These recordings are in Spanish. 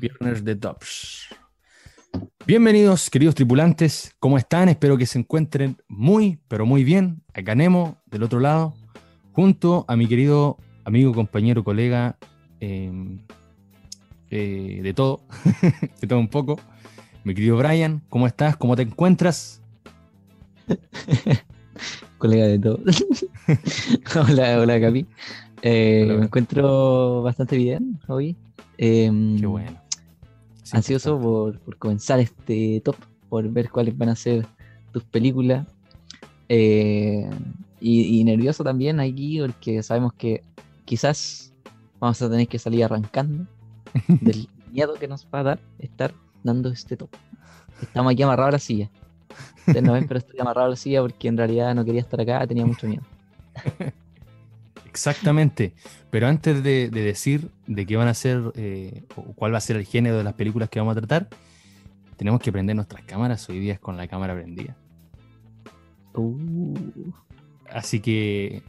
Viernes de Tops. Bienvenidos, queridos tripulantes. ¿Cómo están? Espero que se encuentren muy, pero muy bien. Acá Nemo, del otro lado, junto a mi querido amigo, compañero, colega, em, eh, de todo, de todo un poco. Mi querido Brian, ¿cómo estás? ¿Cómo te encuentras? colega de todo. hola, hola, Capi. Eh, Hola. me encuentro bastante bien hoy. Em, Qué bueno. Sí, ansioso por, por comenzar este top, por ver cuáles van a ser tus películas. Eh, y, y nervioso también aquí porque sabemos que quizás vamos a tener que salir arrancando del miedo que nos va a dar estar dando este top. Estamos aquí amarrados a la silla. Ustedes no ven, pero estoy amarrado a la silla porque en realidad no quería estar acá, tenía mucho miedo. Exactamente. Pero antes de, de decir de qué van a ser eh, o cuál va a ser el género de las películas que vamos a tratar, tenemos que prender nuestras cámaras. Hoy día es con la cámara prendida. Uh, Así que,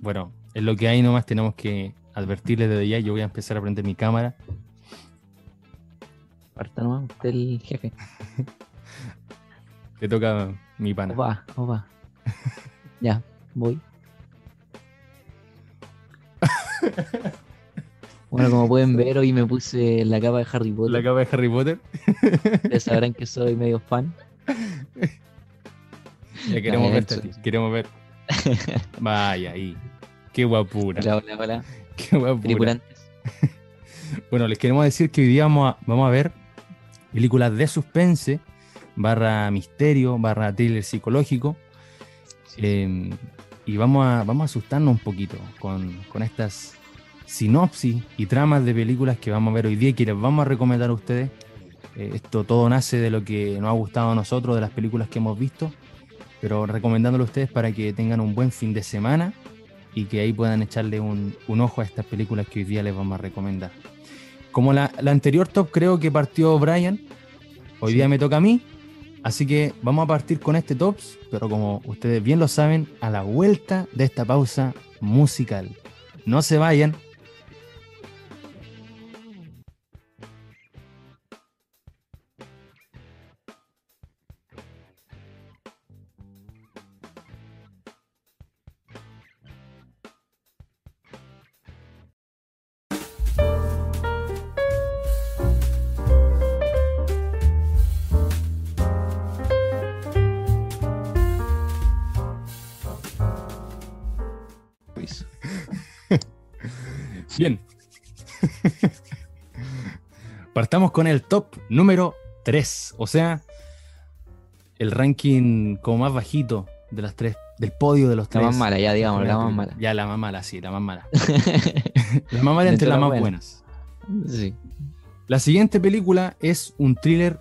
bueno, es lo que hay nomás. Tenemos que advertirles desde ya. Yo voy a empezar a prender mi cámara. parta nomás, usted el jefe. Le toca mi pana. Opa, opa. ya, voy. Bueno, como pueden ver, hoy me puse la capa de Harry Potter. La capa de Harry Potter. Ustedes sabrán que soy medio fan. Ya queremos ti, Queremos ver. Vaya, ahí. Qué guapura. Hola, hola, hola. Qué guapura. Bueno, les queremos decir que hoy día vamos a, vamos a ver películas de suspense, barra misterio, barra thriller psicológico. eh, y vamos a, vamos a asustarnos un poquito con, con estas sinopsis y tramas de películas que vamos a ver hoy día y que les vamos a recomendar a ustedes. Eh, esto todo nace de lo que nos ha gustado a nosotros, de las películas que hemos visto, pero recomendándolo a ustedes para que tengan un buen fin de semana y que ahí puedan echarle un, un ojo a estas películas que hoy día les vamos a recomendar. Como la, la anterior top creo que partió Brian, hoy Sí. día me toca a mí, así que vamos a partir con este tops, pero como ustedes bien lo saben, a la vuelta de esta pausa musical. No se vayan. Partamos con el top número 3, o sea, el ranking como más bajito de las tres, del podio de los La tres. más mala, ya digamos, la más mala. Ya, la más mala, sí, la más mala. la más mala entre las más buenas. buenas. Sí. La siguiente película es un thriller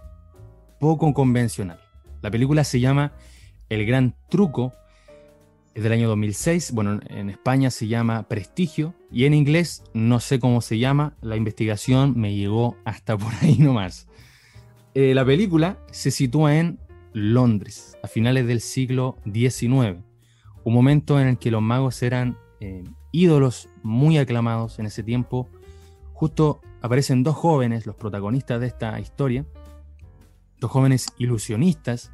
poco convencional. La película se llama El Gran Truco, es del año 2006. Bueno, en España se llama Prestigio y en inglés no sé cómo se llama. La investigación me llegó hasta por ahí nomás. Eh, la película se sitúa en Londres, a finales del siglo XIX, un momento en el que los magos eran eh, ídolos muy aclamados en ese tiempo. Justo aparecen dos jóvenes, los protagonistas de esta historia, dos jóvenes ilusionistas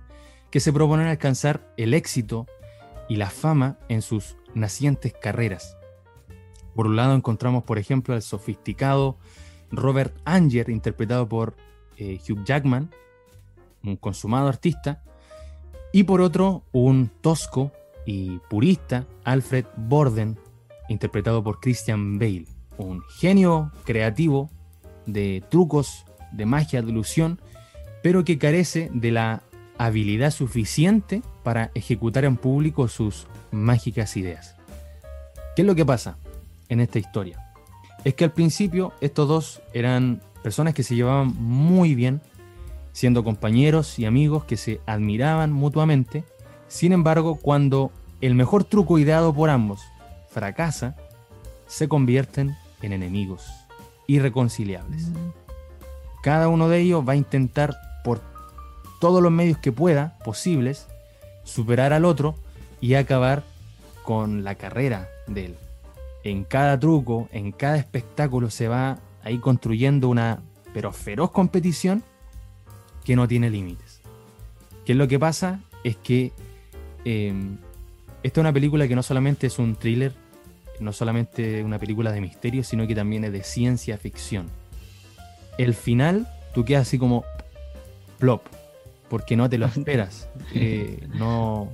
que se proponen alcanzar el éxito y la fama en sus nacientes carreras. Por un lado encontramos, por ejemplo, al sofisticado Robert Anger, interpretado por eh, Hugh Jackman, un consumado artista, y por otro, un tosco y purista Alfred Borden, interpretado por Christian Bale, un genio creativo de trucos, de magia, de ilusión, pero que carece de la habilidad suficiente para ejecutar en público sus mágicas ideas. ¿Qué es lo que pasa en esta historia? Es que al principio estos dos eran personas que se llevaban muy bien, siendo compañeros y amigos que se admiraban mutuamente. Sin embargo, cuando el mejor truco ideado por ambos fracasa, se convierten en enemigos irreconciliables. Cada uno de ellos va a intentar por todos los medios que pueda, posibles, superar al otro y acabar con la carrera de él. En cada truco, en cada espectáculo se va ahí construyendo una pero feroz competición que no tiene límites. ¿Qué es lo que pasa? Es que eh, esta es una película que no solamente es un thriller, no solamente una película de misterio, sino que también es de ciencia ficción. El final, tú quedas así como plop, porque no te lo esperas. Eh, no,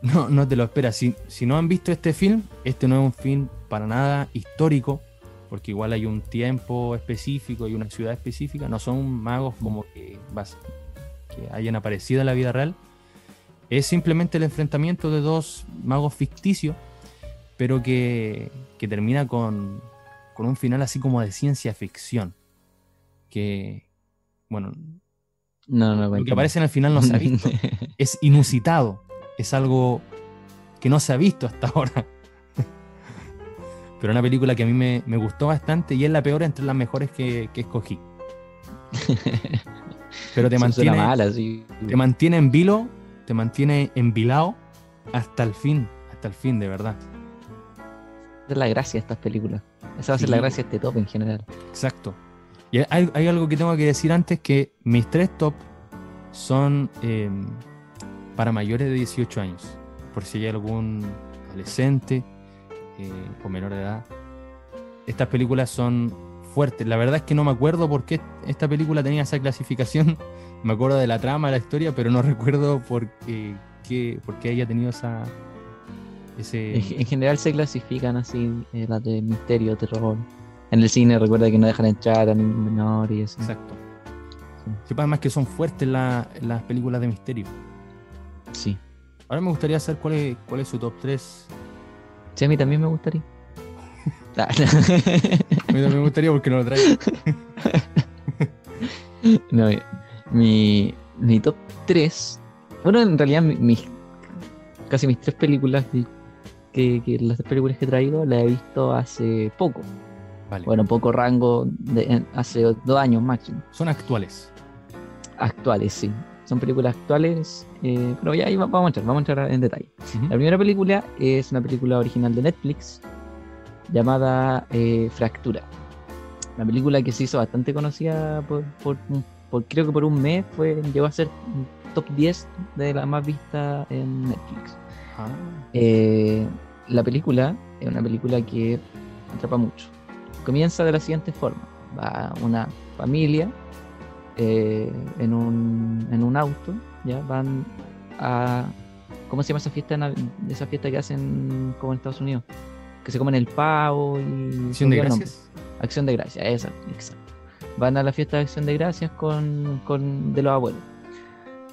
no, no te lo esperas. Si, si no han visto este film, este no es un film para nada histórico, porque igual hay un tiempo específico y una ciudad específica. No son magos como que, vas- que hayan aparecido en la vida real. Es simplemente el enfrentamiento de dos magos ficticios, pero que, que termina con, con un final así como de ciencia ficción. Que, bueno, No, no, lo que aparece en el final no se ha visto. es inusitado. Es algo que no se ha visto hasta ahora. Pero una película que a mí me, me gustó bastante y es la peor entre las mejores que, que escogí. Pero te mantiene, mal, así. te mantiene en vilo, te mantiene envilado hasta el fin, hasta el fin, de verdad. Esa es la gracia de estas películas. Esa va a ser Sí. la gracia de este top en general. Exacto. Y hay, hay algo que tengo que decir antes, que mis tres top son eh, para mayores de 18 años. Por si hay algún adolescente eh, o menor de edad. Estas películas son fuertes. La verdad es que no me acuerdo por qué esta película tenía esa clasificación. Me acuerdo de la trama, la historia, pero no recuerdo por qué, por qué haya tenido esa... Ese... En, en general se clasifican así eh, las de misterio, terror. En el cine recuerda que no dejan entrar a ningún menor y eso. Exacto. Sí. Además que son fuertes la- las películas de misterio. Sí. Ahora me gustaría saber cuál es, cuál es su top 3. Sí, a mí también me gustaría. A mí también me gustaría porque no lo traigo. no, mi, mi top 3. Bueno, en realidad mi- mis casi mis tres películas que, que- que las tres películas que he traído las he visto hace poco. Vale. Bueno, poco rango, de, hace dos años máximo. Son actuales. Actuales, sí. Son películas actuales, eh, pero ya ahí va- vamos a entrar, vamos a entrar en detalle. La primera película es una película original de Netflix llamada eh, Fractura. Una película que se hizo bastante conocida por, por- por- creo que por un mes fue, llegó a ser top 10 de la más vista en Netflix. Ah, Eh, la película es una película que atrapa mucho. Comienza de la siguiente forma. Va una familia eh, en, un, en un auto, ya van a... ¿Cómo se llama esa fiesta, esa fiesta que hacen como en Estados Unidos? Que se comen el pavo y... Acción de gracias. Acción de Gracias, esa, exacto. Van a la fiesta de Acción de Gracias con, con de los abuelos.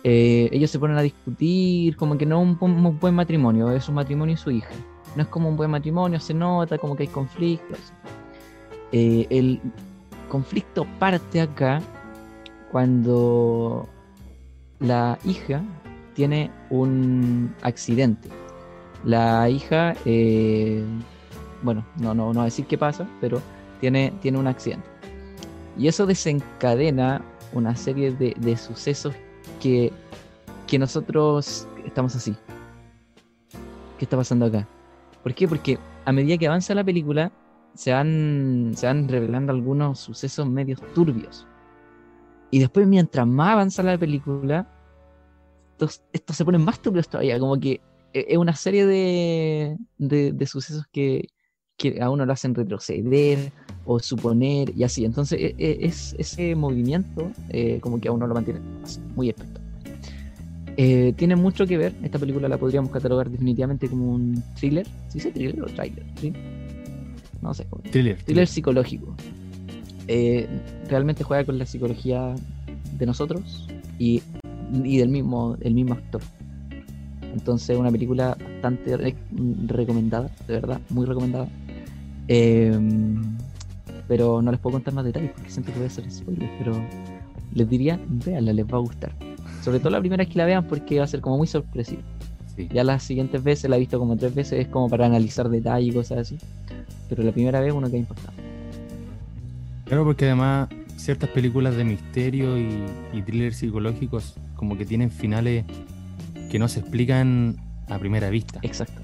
Eh, ellos se ponen a discutir, como que no es un, un buen matrimonio, es un matrimonio y su hija. No es como un buen matrimonio, se nota como que hay conflictos. Eh, el conflicto parte acá cuando la hija tiene un accidente. La hija, eh, bueno, no, no, no decir qué pasa, pero tiene, tiene un accidente. Y eso desencadena una serie de, de sucesos que, que nosotros estamos así. ¿Qué está pasando acá? ¿Por qué? Porque a medida que avanza la película, se van, se van revelando algunos sucesos medios turbios. Y después, mientras más avanza la película, estos, estos se ponen más turbios todavía. Como que e- es una serie de, de, sucesos que, que a uno lo hacen retroceder o suponer y así. Entonces, e- e- es, ese movimiento eh, como que a uno lo mantiene muy espectacular. Eh, tiene mucho que ver, esta película la podríamos catalogar definitivamente como un thriller. ¿Sí dice thriller o trailer? No sé. Thriller. thriller psicológico. Eh, realmente juega con la psicología de nosotros y, y del mismo, el mismo actor. Entonces, una película bastante re- recomendada, de verdad, muy recomendada. Eh, pero no les puedo contar más detalles porque siento que voy a hacer spoilers, pero les diría, véanla, les va a gustar. Sobre todo la primera vez que la vean porque va a ser como muy sorpresiva. Sí. Ya las siguientes veces la he visto como tres veces, es como para analizar detalles y cosas así. Pero la primera vez uno queda impactado. Claro, porque además ciertas películas de misterio y, y thrillers psicológicos como que tienen finales que no se explican a primera vista. Exacto.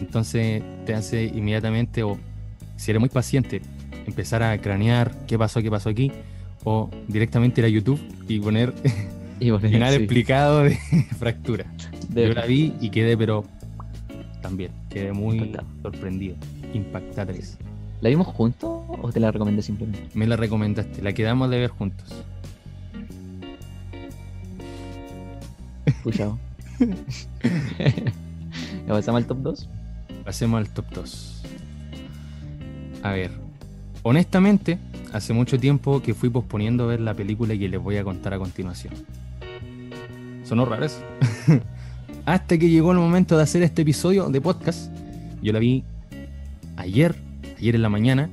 Entonces te hace inmediatamente, o si eres muy paciente, empezar a cranear qué pasó, qué pasó aquí, o directamente ir a YouTube y poner Y final sí, explicado de fractura. de- Yo la vi y quedé, pero también, quedé muy Impactado. sorprendido. Impactatres. ¿La vimos juntos o te la recomendé simplemente? Me la recomendaste, la quedamos de ver juntos. Puchado. ¿Ya pasamos al top 2? Pasemos al top 2. A ver, honestamente, hace mucho tiempo que fui posponiendo ver la película que les voy a contar a continuación. Sonó raro eso. Hasta que llegó el momento de hacer este episodio de podcast. Yo la vi ayer, ayer en la mañana.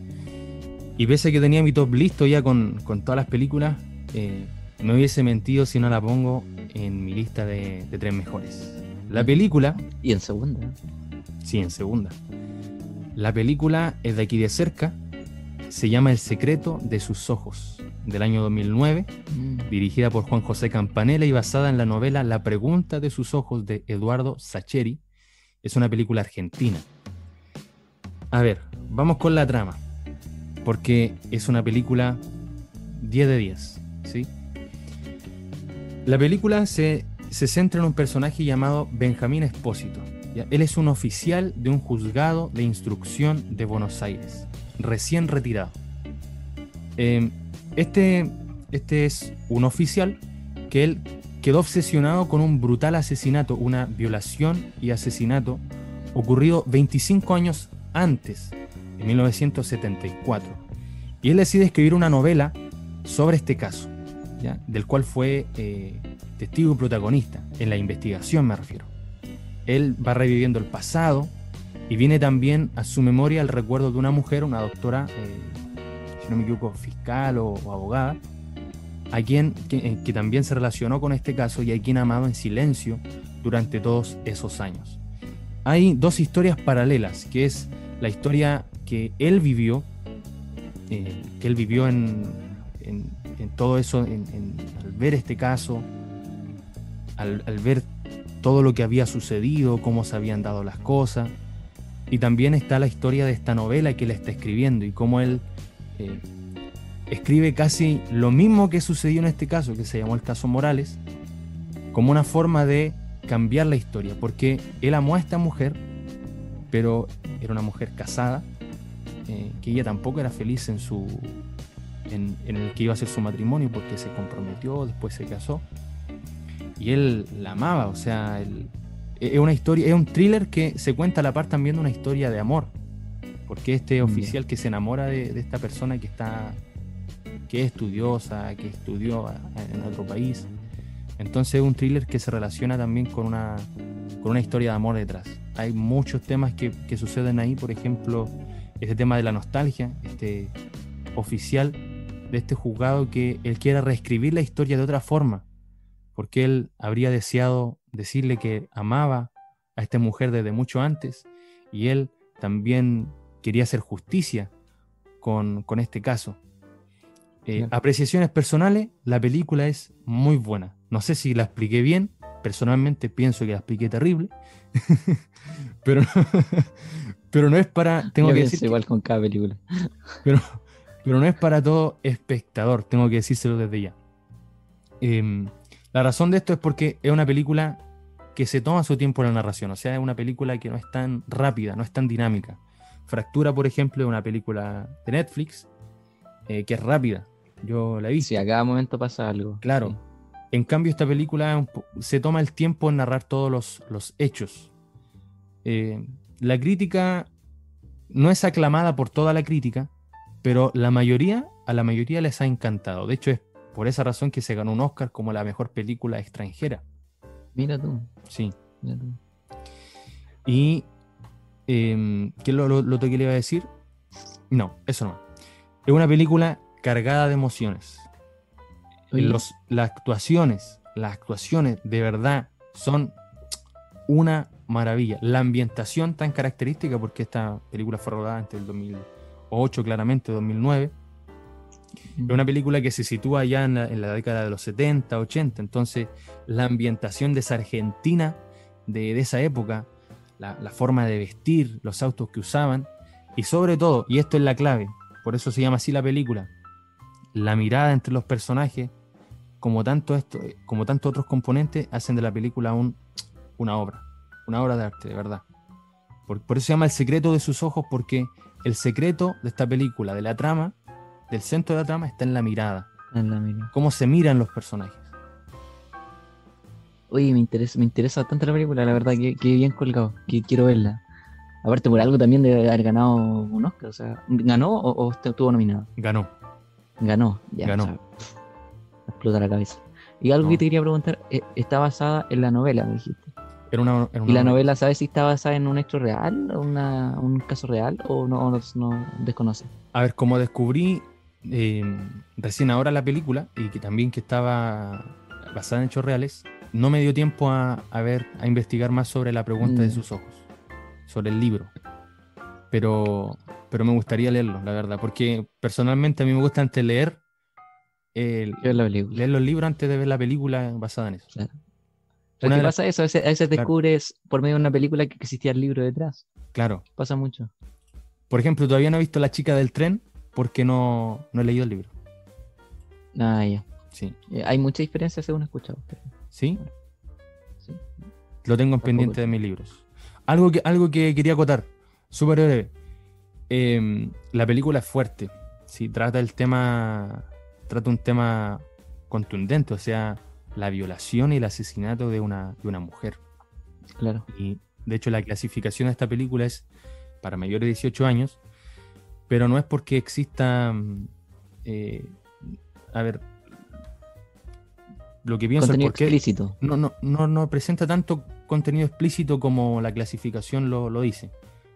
Y pese a que tenía mi top listo ya con, con todas las películas, eh, me hubiese mentido si no la pongo en mi lista de, de tres mejores. La película Y en segunda. Sí, en segunda. La película es de aquí de cerca. Se llama El secreto de sus ojos, del año 2009, Mm. dirigida por Juan José Campanella y basada en la novela La pregunta de sus ojos de Eduardo Sacheri. Es una película argentina. A ver, vamos con la trama, porque es una película 10 de 10, ¿sí? La película se, se centra en un personaje llamado Benjamín Espósito. Él es un oficial de un juzgado de instrucción de Buenos Aires, recién retirado. Eh, este, este es un oficial que él quedó obsesionado con un brutal asesinato, una violación y asesinato ocurrido 25 años antes, en 1974. Y él decide escribir una novela sobre este caso, ¿ya? del cual fue eh, testigo y protagonista, en la investigación me refiero. Él va reviviendo el pasado y viene también a su memoria el recuerdo de una mujer, una doctora, eh, si no me equivoco, fiscal o, o abogada, a quien que, eh, que también se relacionó con este caso y a quien amado en silencio durante todos esos años. Hay dos historias paralelas, que es la historia que él vivió, eh, que él vivió en, en- todo eso, al ver este caso, al, al ver todo lo que había sucedido, cómo se habían dado las cosas. Y también está la historia de esta novela que él está escribiendo y cómo él eh, escribe casi lo mismo que sucedió en este caso, que se llamó el caso Morales, como una forma de cambiar la historia, porque él amó a esta mujer, pero era una mujer casada, eh, que ella tampoco era feliz en su en, en el que iba a ser su matrimonio, porque se comprometió, después se casó, y él la amaba, o sea, él- es una historia, es un thriller que se cuenta a la par también de una historia de amor, porque este oficial que se enamora de, de esta persona que está que es estudiosa, que estudió en otro país. Entonces es un thriller que se relaciona también con una, con una historia de amor detrás. Hay muchos temas que, que suceden ahí, por ejemplo, este tema de la nostalgia, este oficial de este juzgado que él quiere reescribir la historia de otra forma, porque él habría deseado decirle que amaba a esta mujer desde mucho antes y él también quería hacer justicia con, con este caso. Eh. Apreciaciones personales, la película es muy buena. No sé si la expliqué bien, personalmente pienso que la expliqué terrible, pero, pero no es para, tengo Yo que decir, que- igual con cada película. pero, pero no es para todo espectador, tengo que decírselo desde ya. Em, la razón de esto es porque es una película que se toma su tiempo en la narración, o sea, es una película que no es tan rápida, no es tan dinámica. Fractura, por ejemplo, es una película de Netflix eh, que es rápida. Yo la he visto. Sí, a cada momento pasa algo. Claro. Sí. En cambio, esta película se toma el tiempo en narrar todos los, los hechos. Eh, la crítica no es aclamada por toda la crítica, pero la mayoría, a la mayoría les ha encantado. De hecho, es por esa razón que se ganó un Oscar como la mejor película extranjera. Mira tú, Sí. mira tú. Y. em, ¿Qué es lo, lo, que le iba a decir? No, eso no. Es una película cargada de emociones. Los, las actuaciones, las actuaciones de verdad son una maravilla. La ambientación tan característica, porque esta película fue rodada entre el 2008, claramente, 2009. Es una película que se sitúa ya en la, en la década de los 70, 80. Entonces, la ambientación de esa Argentina de, de esa época, la, la forma de vestir, los autos que usaban, y sobre todo, y esto es la clave, por eso se llama así la película, la mirada entre los personajes, como tanto esto, como tantos otros componentes, hacen de la película un, una obra, una obra de arte, de verdad. Por, por eso se llama El secreto de sus ojos, porque el secreto de esta película, de la trama, del centro de la trama, está en la mirada. En la mira. Cómo se miran los personajes. Oye, me interesa, me interesa bastante la película, la verdad, que, que bien colgado, que quiero verla. Aparte por algo también de haber ganado un Oscar, o sea, ¿ganó o, o estuvo nominado? Ganó. Ganó, ya. Ganó. o sea, me explota la cabeza. Y algo No. que te quería preguntar, eh, está basada en la novela, me dijiste. Una, ¿Y la novela sabes si está basada en un hecho real, o una, un caso real, o no, o no, no desconoce? A ver, como descubrí eh, recién ahora la película y que también que estaba basada en hechos reales, no me dio tiempo a, a ver, a investigar más sobre la pregunta de Mm. sus ojos, sobre el libro. Pero, pero me gustaría leerlo, la verdad, porque personalmente a mí me gusta antes leer, el- leer los libros antes de ver la película basada en eso. Claro. Pero Una ¿qué de las- pasa eso? A veces, a veces Claro. descubres por medio de una película que existía el libro detrás. Claro. Pasa mucho. Por ejemplo, todavía no he visto La chica del tren porque no, no he leído el libro. Ah, ya. Sí. Eh, Hay mucha diferencia según he escuchado. pero ¿Sí? sí. Lo tengo en pendiente de mis libros. Algo que, algo que quería acotar, súper breve. Em, la película es fuerte. Sí, trata el tema. Trata un tema contundente, o sea, la violación y el asesinato de una, de una mujer. Claro. Y de hecho, la clasificación de esta película es para mayores de 18 años, pero no es porque exista. mm, eh, a ver. Lo que pienso es Contenido por qué explícito. no, no, no, no presenta tanto contenido explícito como la clasificación lo, lo dice.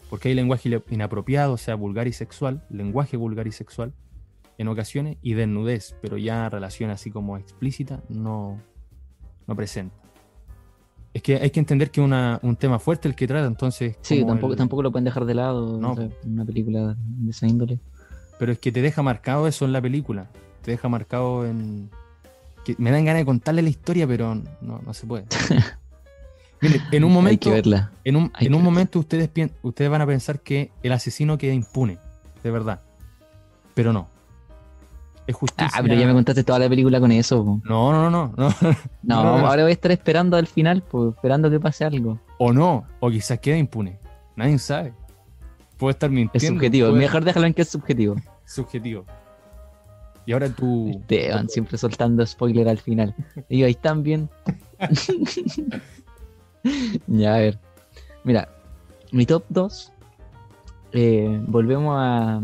Porque hay lenguaje inapropiado, o sea, vulgar y sexual, lenguaje vulgar y sexual en ocasiones, y desnudez, pero ya relación así como explícita no, no presenta. Es que hay que entender que es un tema fuerte el que trata, entonces... Sí, tampoco, el- tampoco lo pueden dejar de lado. No. o sea, una película de esa índole. Pero es que te deja marcado eso en la película. Te deja marcado en. Que me dan ganas de contarle la historia, pero no, no se puede. Miren, en un Hay momento. que verla. En un, Hay en que un verla. momento ustedes, ustedes van a pensar que el asesino queda impune, de verdad. Pero no. Es justicia. Ah, pero ya me contaste toda la película con eso. po. No, no, no, no. No, No, no, no. ahora voy a estar esperando al final, esperando que pase algo. o no. O quizás queda impune. Nadie sabe. Puede estar mintiendo. Es subjetivo. puede- Mejor déjalo en que es subjetivo. Subjetivo. Y ahora tú. Esteban, siempre soltando spoiler al final. Y yo, ahí están bien. ya, a ver. Mira, mi top 2. volvemos a,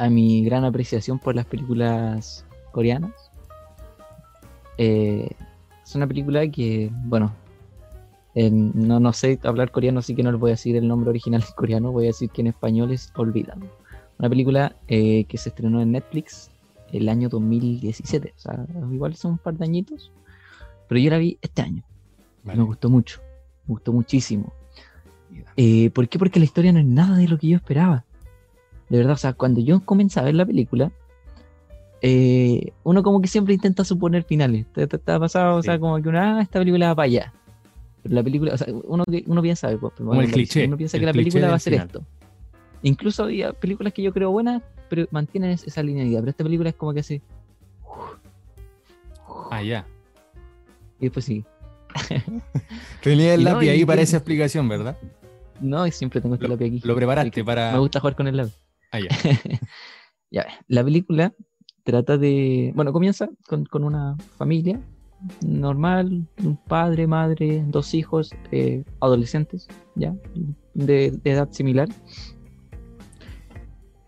a mi gran apreciación por las películas coreanas. Eh, es una película que, bueno, en- no, no sé hablar coreano, así que no les voy a decir el nombre original en coreano, voy a decir que en español es Olvídalo. Una película eh, que se estrenó en Netflix el año 2017, o sea, igual son un par de añitos, pero yo la vi este año. y. Me gustó mucho, me gustó muchísimo. Eh, ¿Por qué? Porque la historia no es nada de lo que yo esperaba. De verdad, o sea, cuando yo comencé a ver la película, eh, uno como que siempre intenta suponer finales. ¿Te, te- te ha pasado? O sea, como que uno, ah, esta película va para allá. Pero la película, o sea, uno, uno piensa, pues, Como el cliché, Uno piensa el que la película va a ser final. esto. Incluso había películas que yo creo buenas, pero mantienen es- esa linealidad. Pero esta película es como que así. Ah, ya. Y después sí. Tenía el Y no, lápiz y- ahí para y- esa explicación, ¿verdad? No, siempre tengo este Lo, lápiz aquí. lo preparaste para. Me gusta jugar con el lápiz. Ah, ya. La película trata de. Bueno, comienza con, con una familia normal, un padre, madre, dos hijos, eh, adolescentes, ya, de, de edad similar.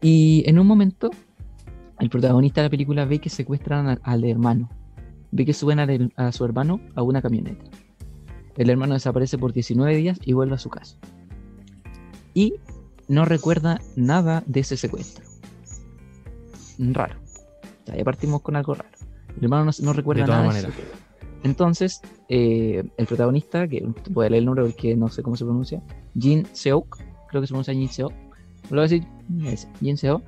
Y en un momento, el protagonista de la película ve que secuestran al, hermano, ve que suben a su hermano a una camioneta. El hermano desaparece por 19 días y vuelve a su casa. Y no recuerda nada de ese secuestro. Raro. Ya partimos con algo raro. El hermano no, no recuerda De todas nada. de. Entonces, eh, el protagonista, que voy a leer el nombre porque no sé cómo se pronuncia, Jin Seok, creo que se pronuncia Jin Seok, lo voy a decir, ese, Jin Seok,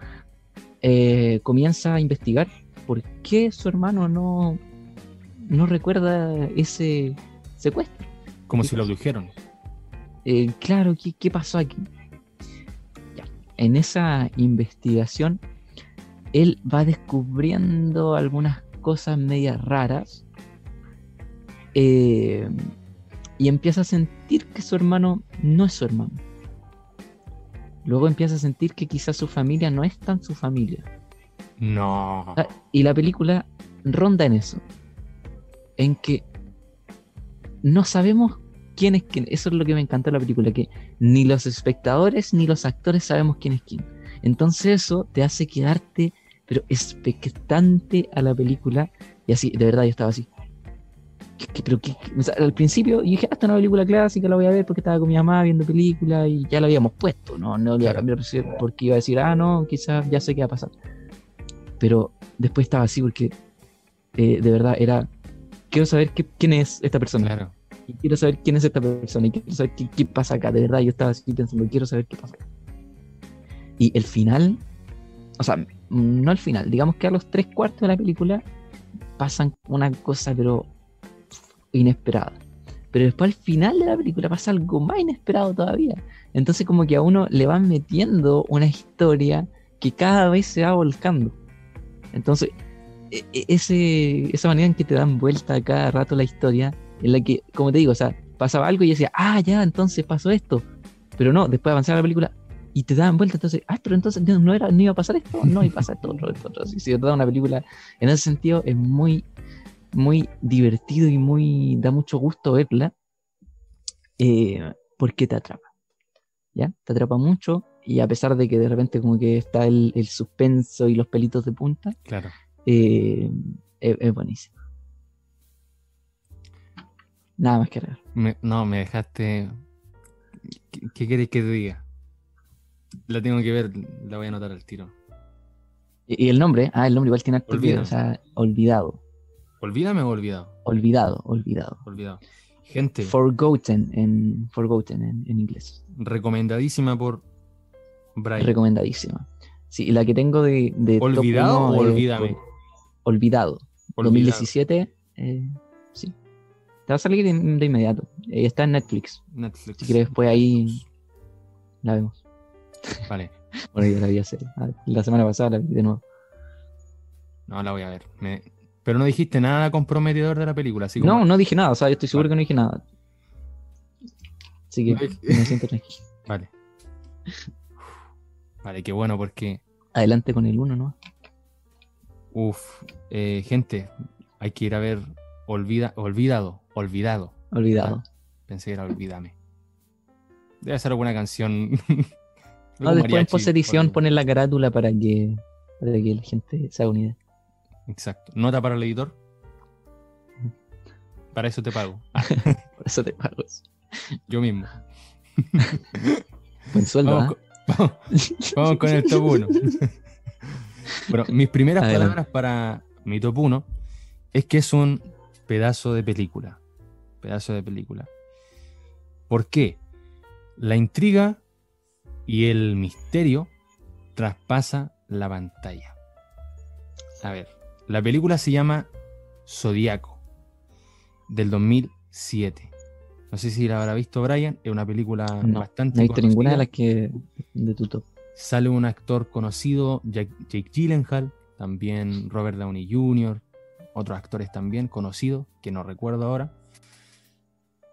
eh, comienza a investigar por qué su hermano no, no recuerda ese secuestro. Como ¿Qué si lo abdujeron. Eh, claro, ¿qué, qué pasó aquí? En esa investigación él va descubriendo algunas cosas medias raras eh, y empieza a sentir que su hermano no es su hermano. Luego empieza a sentir que quizás su familia no es tan su familia. No. Ah, Y la película ronda en eso. En que no sabemos quién es quién. Eso es lo que me encantó de la película, que ni los espectadores ni los actores sabemos quién es quién. Entonces eso te hace quedarte, pero expectante a la película. Y así, de verdad, yo estaba así. ¿Qué- qué- pero qué- qué? O sea, al principio yo dije, ah, esta es una película clásica, la voy a ver porque estaba con mi mamá viendo película y ya la habíamos puesto. No, no le iba a cambiar porque iba a decir, ah, no, quizás ya sé qué va a pasar. Pero después estaba así porque eh, de verdad era, quiero saber qué- quién es esta persona. Claro. Y quiero saber quién es esta persona y quiero saber qué, qué pasa acá. De verdad, yo estaba así pensando, quiero saber qué pasa acá. Y el final, o sea, no el final, digamos que a los tres cuartos de la película pasan una cosa, pero inesperada. Pero después al final de la película pasa algo más inesperado todavía. Entonces como que a uno le van metiendo una historia que cada vez se va volcando. Entonces, e- e- ese, esa manera en que te dan vuelta a cada rato la historia, en la que, como te digo, o sea, pasaba algo y decía, ah, ya, entonces pasó esto. Pero no, después avanzaba la película y te daban vuelta, entonces, ah, pero entonces no, no era, no iba a pasar esto, no, y pasa esto, otro, esto, otro. Sí, de verdad, una película en ese sentido es muy, muy divertido y muy, da mucho gusto verla, eh, porque te atrapa, ¿ya? Te atrapa mucho y a pesar de que de repente como que está el, el suspenso y los pelitos de punta, Claro. eh, es, es buenísimo. Nada más que agregar. Me- no, me dejaste. ¿Qué, qué querés que te diga? La tengo que ver, la voy a anotar al tiro. Y, y el nombre, ah, el nombre igual tiene Olvidado. o sea, olvidado, Olvídame o olvidado. olvidado, olvidado. Olvidado. Gente, Forgotten en, forgotten en, en inglés. recomendadísima por Brian. Recomendadísima. Sí, y la que tengo de, de top ¿Olvidado uno o es olvídame? por- Olvidado. Olvidado. 2017. eh, sí. Te va a salir de, de inmediato. Eh, está en Netflix. Netflix. Si quieres, después ahí la vemos. Vale. Bueno, ya la vi hace. La semana pasada la vi de nuevo. No, la voy a ver. Me- Pero no dijiste nada comprometedor de la película, así como... No, no dije nada. O sea, yo estoy seguro que no dije nada. Así que me siento tranquilo. Vale. Vale, qué bueno porque... Adelante con el uno, ¿no? Uf, eh, gente, hay que ir a ver Olvida, Olvidado, Olvidado. Olvidado. Pensé que era Olvídame. Debe ser alguna canción. No, Algún después en mariachi, post edición por- ponen la carátula para que, para que la gente se haga una idea. Exacto. Nota para el editor. Para eso te pago. Ah, Por eso te pago eso. yo mismo. Buen sueldo, Vamos, ¿ah? con, vamos con el top 1. bueno, mis primeras Adelante. palabras para mi top 1 es que es un pedazo de película. Pedazo de película. ¿Por qué? La intriga y el misterio traspasa la pantalla. A ver, la película se llama Zodíaco, del 2007. No sé si la habrá visto Brian, es una película No, bastante No he visto ninguna de las que de tu top. Sale un actor conocido, Jack- Jake Gyllenhaal, también Robert Downey Jr., otros actores también conocidos, que no recuerdo ahora.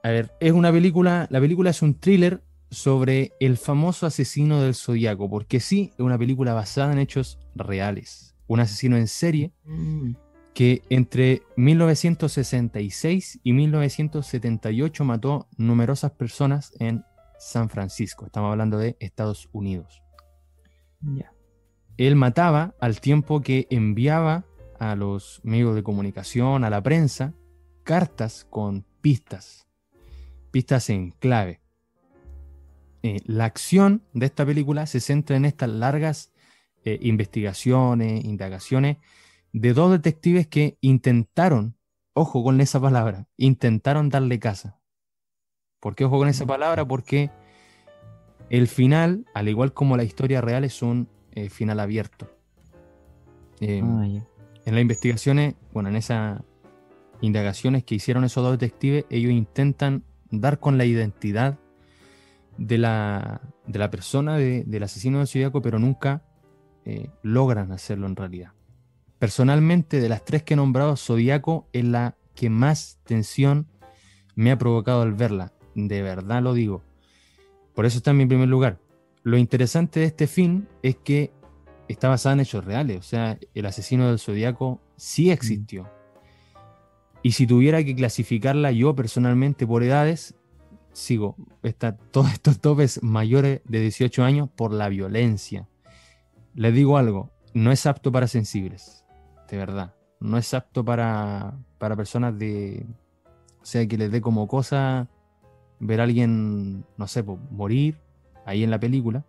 A ver, es una película, la película es un thriller sobre el famoso asesino del zodiaco, porque sí, es una película basada en hechos reales. Un asesino en serie que entre 1966 y 1978 mató numerosas personas en San Francisco. Estamos hablando de Estados Unidos. Ya. Él mataba al tiempo que enviaba a los medios de comunicación, a la prensa, cartas con pistas, pistas en clave. Eh, la acción de esta película se centra en estas largas eh, investigaciones, indagaciones de dos detectives que intentaron, ojo con esa palabra, intentaron darle casa. ¿Por qué ojo con esa palabra? Porque el final, al igual como la historia real, es un eh, final abierto. Eh, Ah, en las investigaciones, bueno, en esas indagaciones que hicieron esos dos detectives, ellos intentan dar con la identidad de la, de la persona, de- del asesino del zodiaco, pero nunca eh, logran hacerlo en realidad. Personalmente, de las tres que he nombrado, Zodíaco es la que más tensión me ha provocado al verla. De verdad lo digo. Por eso está en mi primer lugar. Lo interesante de este film es que está basada en hechos reales. O sea, el asesino del Zodíaco sí existió. Y si tuviera que clasificarla yo personalmente por edades, sigo, está todos estos topes mayores de 18 años por la violencia. Les digo algo, no es apto para sensibles, de verdad. No es apto para, para personas de, o sea, que les dé como cosa ver a alguien, no sé, morir ahí en la película,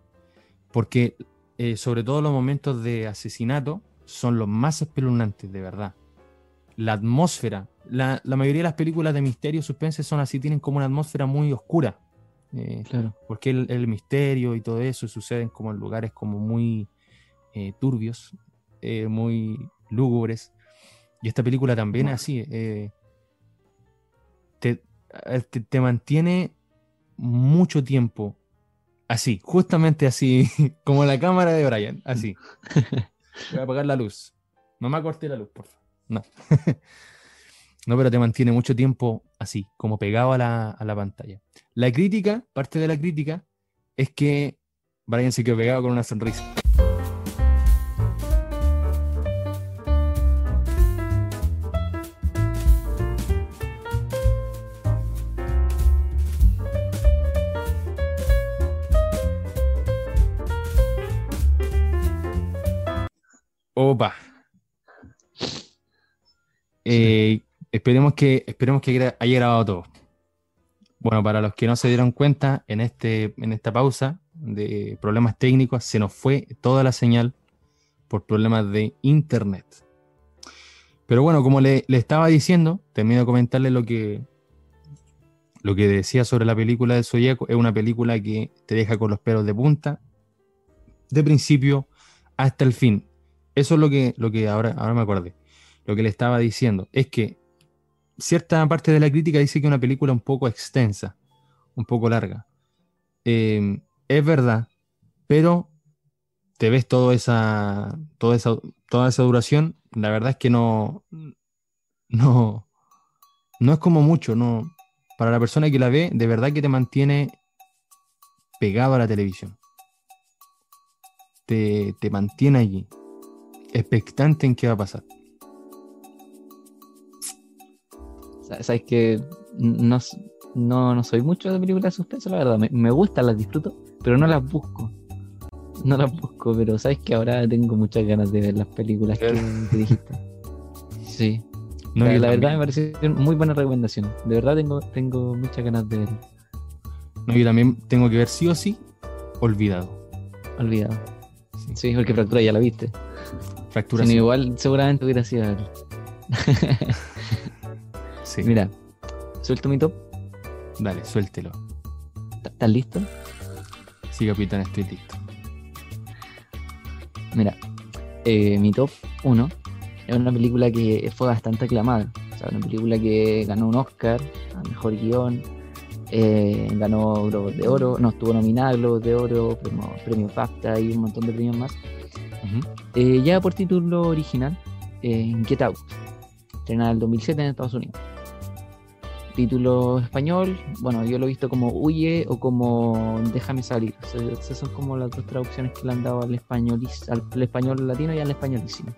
porque eh, sobre todo los momentos de asesinato son los más espeluznantes, de verdad. La atmósfera, la, mayoría de las películas de misterio, suspense son así, tienen como una atmósfera muy oscura. Eh, claro. Porque el, misterio y todo eso suceden como en lugares como muy eh, turbios, muy lúgubres. Y esta película también es así. Te, te, mantiene mucho tiempo así, justamente así, como la cámara de Brian, así. Voy a apagar la luz. No me corte la luz, por favor. No. no, pero te mantiene mucho tiempo así, como pegado a la, a la pantalla. La crítica, parte de la crítica, es que Brian se quedó pegado con una sonrisa. Opa. Eh, esperemos que, esperemos que haya grabado todo. Bueno, para los que no se dieron cuenta, en, este, en esta pausa de problemas técnicos se nos fue toda la señal por problemas de internet. Pero bueno, como le, estaba diciendo, termino de comentarle lo que, lo que decía sobre la película del Zodíaco. Es una película que te deja con los pelos de punta, de principio hasta el fin. Eso es lo que, lo que ahora, ahora me acordé. Lo que le estaba diciendo es que cierta parte de la crítica dice que es una película un poco extensa, un poco larga. Em, es verdad, pero te ves toda esa, toda esa, toda esa duración. La verdad es que no, no, no es como mucho. No, para la persona que la ve, de verdad que te mantiene pegado a la televisión. Te, te mantiene allí expectante en qué va a pasar. Sabes que no, no, soy mucho de películas de suspenso, la verdad. Me, gustan, las disfruto, pero no las busco. No las busco, pero sabes que ahora tengo muchas ganas de ver las películas que, dijiste. Sí. No, la, verdad me parece muy buena recomendación. De verdad tengo, tengo muchas ganas de verlo. No, yo también tengo que ver sí o sí Olvidado. Olvidado. Sí, sí porque Fractura ya la viste. Fractura. igual seguramente hubiera sido sí. Mira, suelto mi top. Dale, suéltelo. ¿Estás listo? Sí, capitán, estoy listo. Mira, eh, mi top 1 es una película que fue bastante aclamada. O sea, una película que ganó un Oscar a mejor guion, eh, ganó Globos de Oro, no estuvo nominada Globos de Oro, premio, premio BAFTA y un montón de premios más. Eh, ya por título original, Get Out, estrenada en el 2007 en Estados Unidos. Título español, bueno, yo lo he visto como Huye o como Déjame salir. esas son como las dos traducciones que le han dado al español, al, español latino y al españolísimo.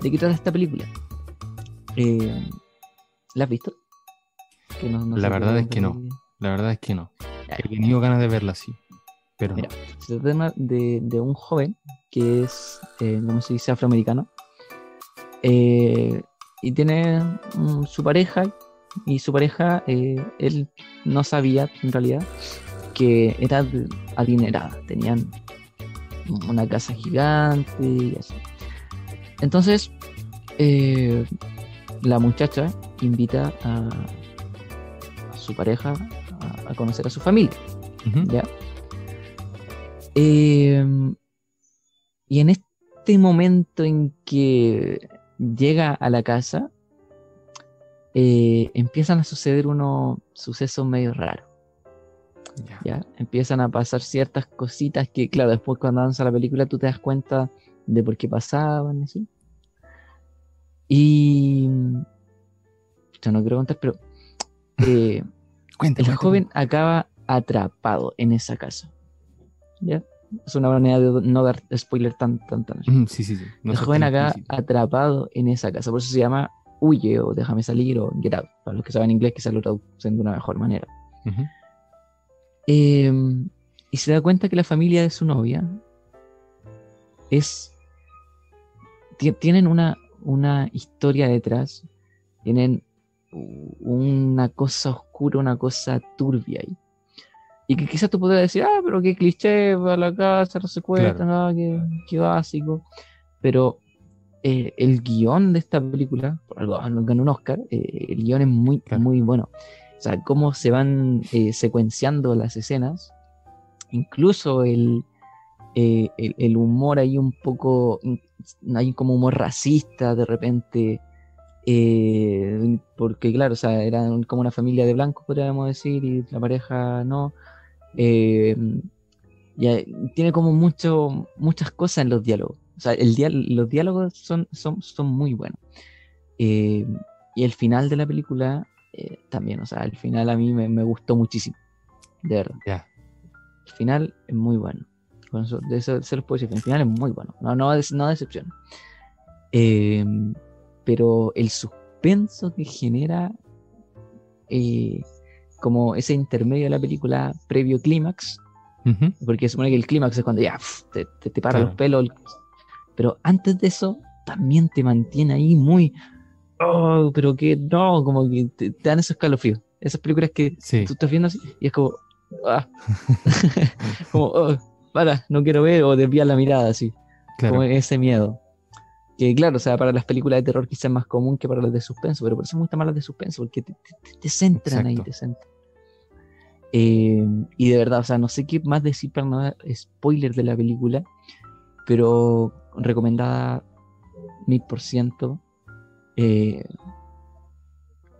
¿De qué trata esta película? Eh, ¿La has visto? la verdad es que no. La verdad es que no. He tenido ganas de verla así. Pero Mira, se trata de, de, un joven que es, eh, ¿cómo se dice?, afroamericano. Eh, y tiene su pareja, y su pareja, eh, él no sabía en realidad que era adinerada. Tenían una casa gigante y así. Entonces, eh, la muchacha invita a, su pareja a, conocer a su familia. ¿ya? Em, y en este momento en que llega a la casa, eh, empiezan a suceder unos sucesos medio raros. Ya. ¿ya? Empiezan a pasar ciertas cositas que, claro, después cuando avanza la película tú te das cuenta de por qué pasaban. Y... Yo no quiero contar, pero... eh, Cuenta, el joven acaba atrapado en esa casa. ¿Ya? Es una manera de no dar spoiler tan, tan, tan. Sí, sí, sí. No el joven acá atrapado en esa casa. Por eso se llama Huye o Déjame salir o Get Out. Para los que saben inglés, quizás lo traducen de una mejor manera. Eh, y se da cuenta que la familia de su novia es. ti- Tienen una, una historia detrás. Tienen una cosa oscura, una cosa turbia ahí. Y que quizás tú podrías decir, ah, pero qué cliché, va a la casa, no se cuentan, ah, qué, qué básico. Pero eh, el guion de esta película, por algo ganó un Oscar, eh, el guion es muy, Claro. muy bueno. O sea, cómo se van eh, secuenciando las escenas, incluso el, el, el humor ahí un poco, in- hay como humor racista de repente, eh, porque claro, o sea, eran como una familia de blancos, podríamos decir, y la pareja no. Eh, tiene como mucho, muchas cosas en los diálogos. O sea, el los diálogos son, son, son muy buenos. Eh, y el final de la película eh, también, o sea, el final a mí me, me gustó muchísimo. De verdad. El final es muy bueno. Con eso, de eso se los puedo decir. El final es muy bueno. No, no, decepciona. Eh, pero el suspenso que genera eh, como ese intermedio de la película previo clímax, Ujú. porque se supone que el clímax es cuando ya pf, te, te, te para Claro. los pelos. el- Pero antes de eso, también te mantiene ahí muy. Oh, pero que no, como que te, te dan esos escalofríos. Esas películas que Sí. tú estás viendo así y es como. ah. como, oh, para, no quiero ver, o desvías la mirada así. Claro. Como ese miedo. Que claro, o sea, para las películas de terror quizás es más común que para las de suspenso, pero por eso me gustan más las de suspenso, porque te, te- te centran ahí, te centran. Eh, y de verdad, o sea, no sé qué más decir para no dar spoiler de la película, pero recomendada mil por ciento. Eh,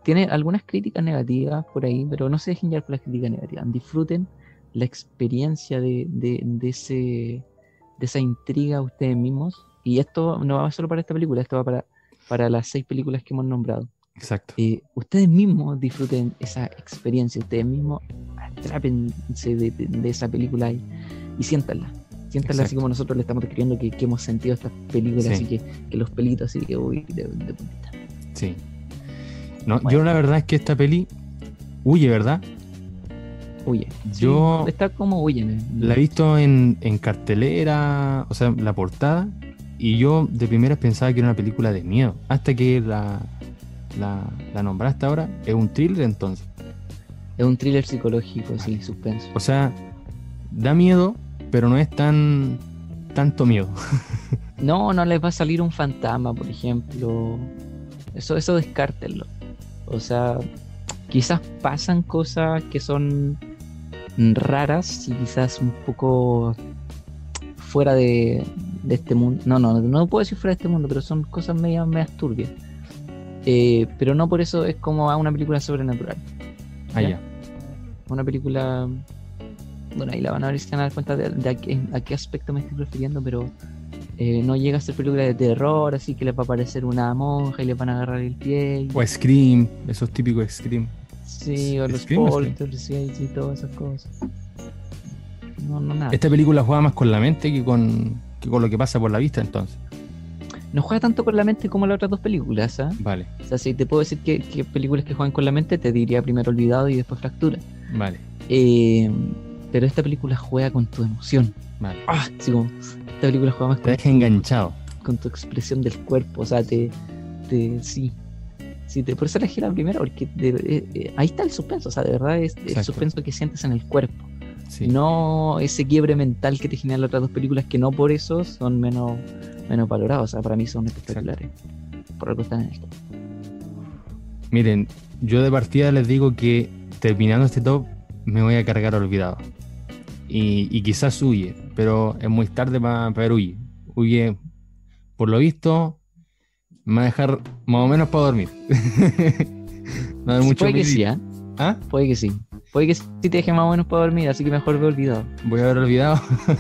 tiene algunas críticas negativas por ahí, pero no se dejen llevar por las críticas negativas. Disfruten la experiencia de, de, de ese, de esa intriga ustedes mismos. Y esto no va solo para esta película, esto va para, para las seis películas que hemos nombrado. Exacto. Eh, ustedes mismos disfruten esa experiencia, ustedes mismos atrápense de, de- de esa película y, y siéntanla. Siéntanla así como nosotros le estamos describiendo que, que hemos sentido estas películas, Sí. así que, que los pelitos así que uy, de, de puntita. Sí. No, Bueno. yo la verdad es que esta peli huye, ¿verdad? Huye. Sí, Yo- está como huyen. La he visto en, en cartelera, o sea, la portada, y yo de primeras pensaba que era una película de miedo, hasta que la, la, la nombraste ahora, es un thriller entonces. Es un thriller psicológico, sí, suspenso. O sea, da miedo, pero no es tan tanto miedo. No, no les va a salir un fantasma, por ejemplo. Eso, eso descártenlo. O sea, quizás pasan cosas que son raras y quizás un poco fuera de, de este mundo. No, no, no puedo decir fuera de este mundo, pero son cosas medias, medias turbias. Eh, pero no por eso es como a una película sobrenatural. Ah, Ya. Una película. Bueno, ahí la van a ver y se van a dar cuenta de, de a, qué, a qué aspecto me estoy refiriendo, pero eh, no llega a ser película de terror, así que les va a aparecer una monja y les van a agarrar el pie. y- O Scream, esos típicos Scream. sí, o los poltergeists y todas esas cosas. No, no, nada. Esta película juega más con la mente que con, que con lo que pasa por la vista, entonces. No juega tanto con la mente como las otras dos películas, ¿ah? Vale, O sea, si te puedo decir que, que películas que juegan con la mente, te diría primero Olvidado y después Fractura. vale, Eh, pero esta película juega con tu emoción. vale. Ah, sí, como, esta película juega más Te con deja enganchado. con tu expresión del cuerpo, o sea, te, te sí, sí, te, por eso elegí la primera, porque de- eh, eh, ahí está el suspenso, o sea, de verdad es el suspenso que sientes en el cuerpo, Sí. no ese quiebre mental que te generan las otras dos películas que no por eso son menos, menos valoradas, o sea, para mí son espectaculares, por algo están en el top. Miren, yo de partida les digo que terminando este top me voy a cargar olvidado. Y, y quizás huye, pero es muy tarde para ver huye. Huye, por lo visto, me va a dejar más o menos para dormir. no hay mucho puede que sí. ¿ah? ¿Ah? puede que sí. Puede que sí te deje más o menos para dormir, así que mejor ve olvidado. Voy a haber olvidado.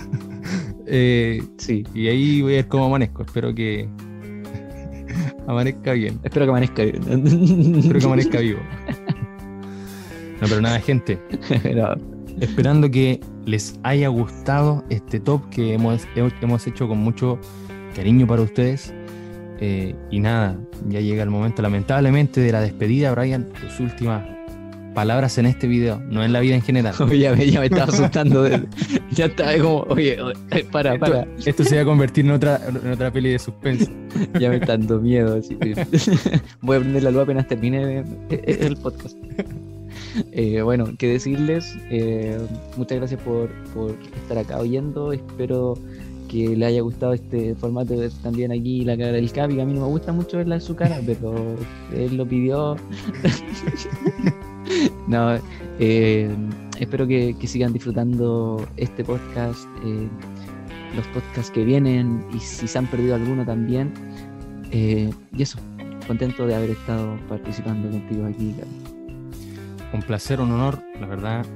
Eh, Sí, y ahí voy a ver cómo amanezco. Espero que amanezca bien. espero que amanezca bien. Espero que amanezca vivo. No, pero nada, gente. Esperando que les haya gustado este top que hemos, hemos hecho con mucho cariño para ustedes. Eh, y nada, ya llega el momento, lamentablemente, de la despedida, Brian. Tus últimas palabras en este video, no en la vida en general. ya, me, ya me estaba asustando. de- ya estaba como, oye, oye, para, para. Esto, se va a convertir en otra, en otra peli de suspense. Ya me está dando miedo. así. Voy a prender la luz apenas termine el podcast. Eh, bueno, qué decirles. eh, muchas gracias por, por estar acá oyendo. Espero que le haya gustado este formato de ver también aquí la cara del Capi. que A mí no me gusta mucho verla en su cara, pero él lo pidió. no, eh, espero que, sigan disfrutando este podcast, eh, los podcasts que vienen y si se han perdido alguno también. Eh, y eso, contento de haber estado participando contigo aquí. Un placer, un honor, la verdad.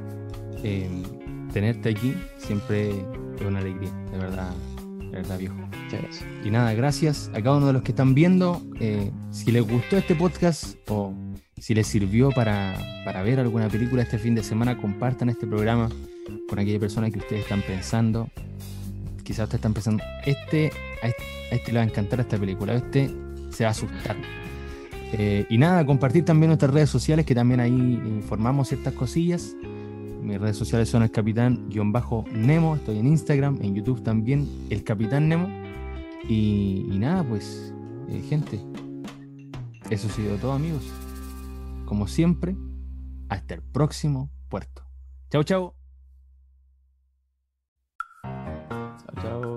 tenerte aquí siempre es una alegría, de verdad, de verdad, viejo. Muchas gracias. Y nada, gracias a cada uno de los que están viendo. Eh, si les gustó este podcast o si les sirvió para, para ver alguna película este fin de semana, compartan este programa con aquella persona que ustedes están pensando. Quizás ustedes están pensando, este, a este, a este le va a encantar esta película, a este se va a asustar. Eh, y nada, compartir también nuestras redes sociales, que también ahí informamos ciertas cosillas. Mis redes sociales son el capitán-nemo. Estoy en Instagram, en YouTube también, el capitán Nemo. Y, nada, pues, eh, gente, eso ha sido todo, amigos. Como siempre, hasta el próximo puerto. Chao, chao. Chao, chao.